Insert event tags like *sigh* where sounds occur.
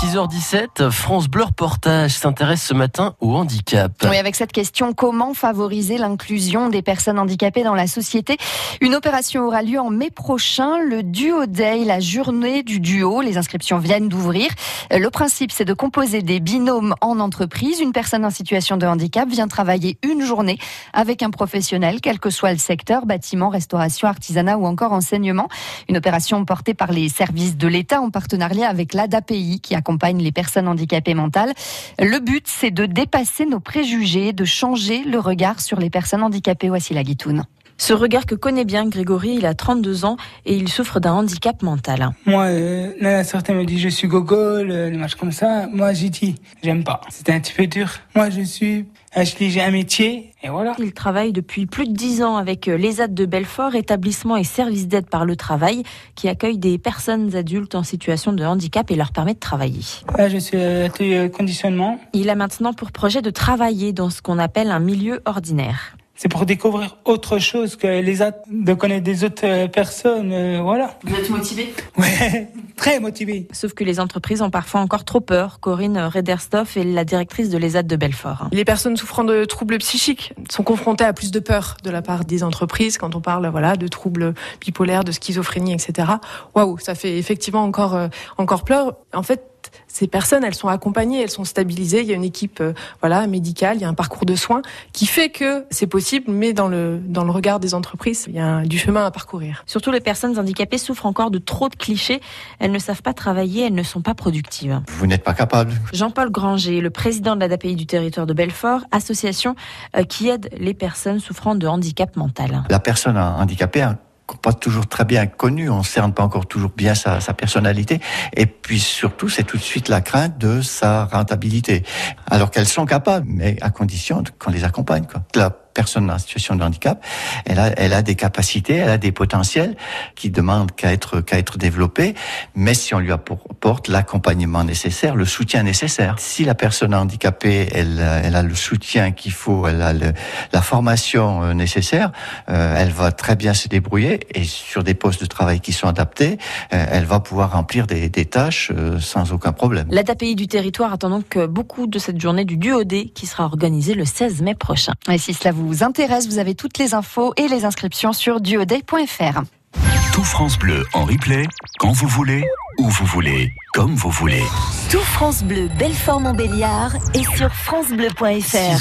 6h17, France Bleu Reportage s'intéresse ce matin au handicap. Oui, avec cette question, comment favoriser l'inclusion des personnes handicapées dans la société? Une opération aura lieu en mai prochain, le Duo Day, la journée du duo. Les inscriptions viennent d'ouvrir. Le principe, c'est de composer des binômes en entreprise. Une personne en situation de handicap vient travailler une journée avec un professionnel, quel que soit le secteur, bâtiment, restauration, artisanat ou encore enseignement. Une opération portée par les services de l'État en partenariat avec l'ADAPI qui accompagne les personnes handicapées mentales. Le but, c'est de dépasser nos préjugés, de changer le regard sur les personnes handicapées. Voici la guitoune. Ce regard que connaît bien Grégory, il a 32 ans et il souffre d'un handicap mental. Moi, euh, certains me disent je suis gogol, euh, des matchs comme ça. Moi, j'ai dit, j'aime pas. C'était un petit peu dur. Moi, je suis Ashley, j'ai un métier et voilà. Il travaille depuis plus de 10 ans avec euh, l'ESAD de Belfort, établissement et service d'aide par le travail, qui accueille des personnes adultes en situation de handicap et leur permet de travailler. Là, je suis à conditionnement. Il a maintenant pour projet de travailler dans ce qu'on appelle un milieu ordinaire c'est pour découvrir autre chose que les autres, de connaître des autres euh, personnes, euh, voilà. Vous êtes motivé? Ouais, *laughs* très motivé. Sauf que les entreprises ont parfois encore trop peur. Corinne Rederstoff est la directrice de l'ESAT de Belfort. Les personnes souffrant de troubles psychiques sont confrontées à plus de peur de la part des entreprises quand on parle voilà de troubles bipolaires, de schizophrénie, etc. Waouh, ça fait effectivement encore euh, encore peur. En fait, ces personnes, elles sont accompagnées, elles sont stabilisées. Il y a une équipe, euh, voilà, médicale, il y a un parcours de soins qui fait que c'est possible, mais dans le dans le regard des entreprises, il y a du chemin à parcourir. Surtout les personnes handicapées souffrent encore de trop de clichés. Elles ne savent pas travailler, elles ne sont pas productives. Vous n'êtes pas capable. Jean-Paul Granger, le président de l'ADAPI du territoire de Belfort, association euh, qui aide les personnes souffrant de handicap mental. La personne handicapée pas toujours très bien connu, on cerne pas encore toujours bien sa, sa personnalité, et puis surtout c'est tout de suite la crainte de sa rentabilité, alors qu'elles sont capables, mais à condition qu'on les accompagne. Quoi personne en situation de handicap, elle a, elle a des capacités, elle a des potentiels qui demandent qu'à être, qu'à être développés, mais si on lui apporte l'accompagnement nécessaire, le soutien nécessaire. Si la personne handicapée, elle, elle a le soutien qu'il faut, elle a le, la formation euh, nécessaire, euh, elle va très bien se débrouiller et sur des postes de travail qui sont adaptés, euh, elle va pouvoir remplir des, des tâches sans aucun problème. L'ADAPI du territoire attend donc beaucoup de cette journée du duodé qui sera organisée le 16 mai prochain. Et si cela vous vous intéresse, vous avez toutes les infos et les inscriptions sur duoday.fr. Tout France Bleu en replay, quand vous voulez, où vous voulez, comme vous voulez. Tout France Bleu Belfort Montbéliard est sur francebleu.fr.